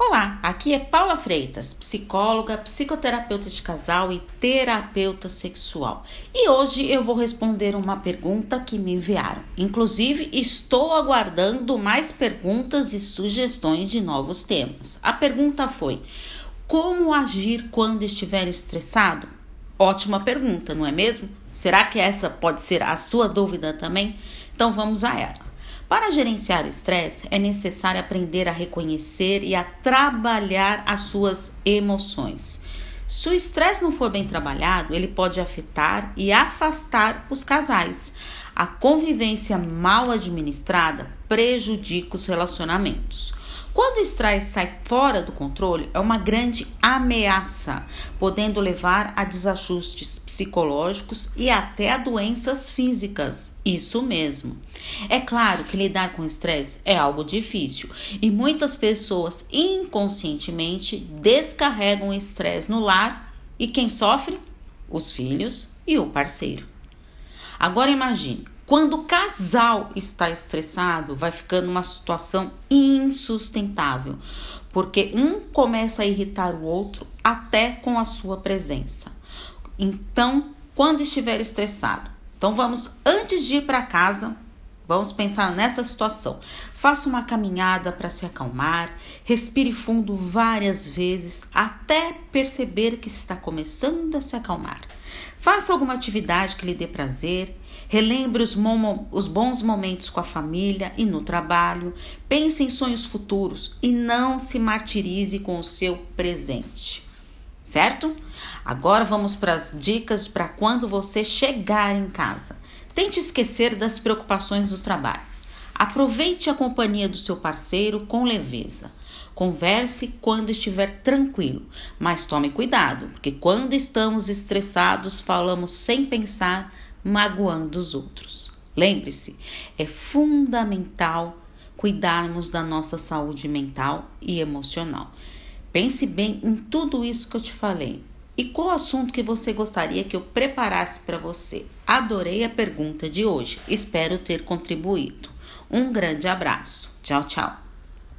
Olá, aqui é Paula Freitas, psicóloga, psicoterapeuta de casal e terapeuta sexual. E hoje eu vou responder uma pergunta que me enviaram. Inclusive, estou aguardando mais perguntas e sugestões de novos temas. A pergunta foi: Como agir quando estiver estressado? Ótima pergunta, não é mesmo? Será que essa pode ser a sua dúvida também? Então vamos a ela. Para gerenciar o estresse, é necessário aprender a reconhecer e a trabalhar as suas emoções. Se o estresse não for bem trabalhado, ele pode afetar e afastar os casais. A convivência mal administrada prejudica os relacionamentos. Quando o estresse sai fora do controle, é uma grande ameaça, podendo levar a desajustes psicológicos e até a doenças físicas. Isso mesmo. É claro que lidar com estresse é algo difícil e muitas pessoas inconscientemente descarregam o estresse no lar e quem sofre? Os filhos e o parceiro. Agora imagine quando o casal está estressado, vai ficando uma situação insustentável, porque um começa a irritar o outro até com a sua presença. Então, quando estiver estressado, então vamos antes de ir para casa, Vamos pensar nessa situação. Faça uma caminhada para se acalmar, respire fundo várias vezes até perceber que está começando a se acalmar. Faça alguma atividade que lhe dê prazer, relembre os, os bons momentos com a família e no trabalho, pense em sonhos futuros e não se martirize com o seu presente. Certo? Agora vamos para as dicas para quando você chegar em casa. Tente esquecer das preocupações do trabalho. Aproveite a companhia do seu parceiro com leveza. Converse quando estiver tranquilo, mas tome cuidado, porque quando estamos estressados, falamos sem pensar, magoando os outros. Lembre-se, é fundamental cuidarmos da nossa saúde mental e emocional. Pense bem em tudo isso que eu te falei. E qual assunto que você gostaria que eu preparasse para você? Adorei a pergunta de hoje. Espero ter contribuído. Um grande abraço. Tchau, tchau.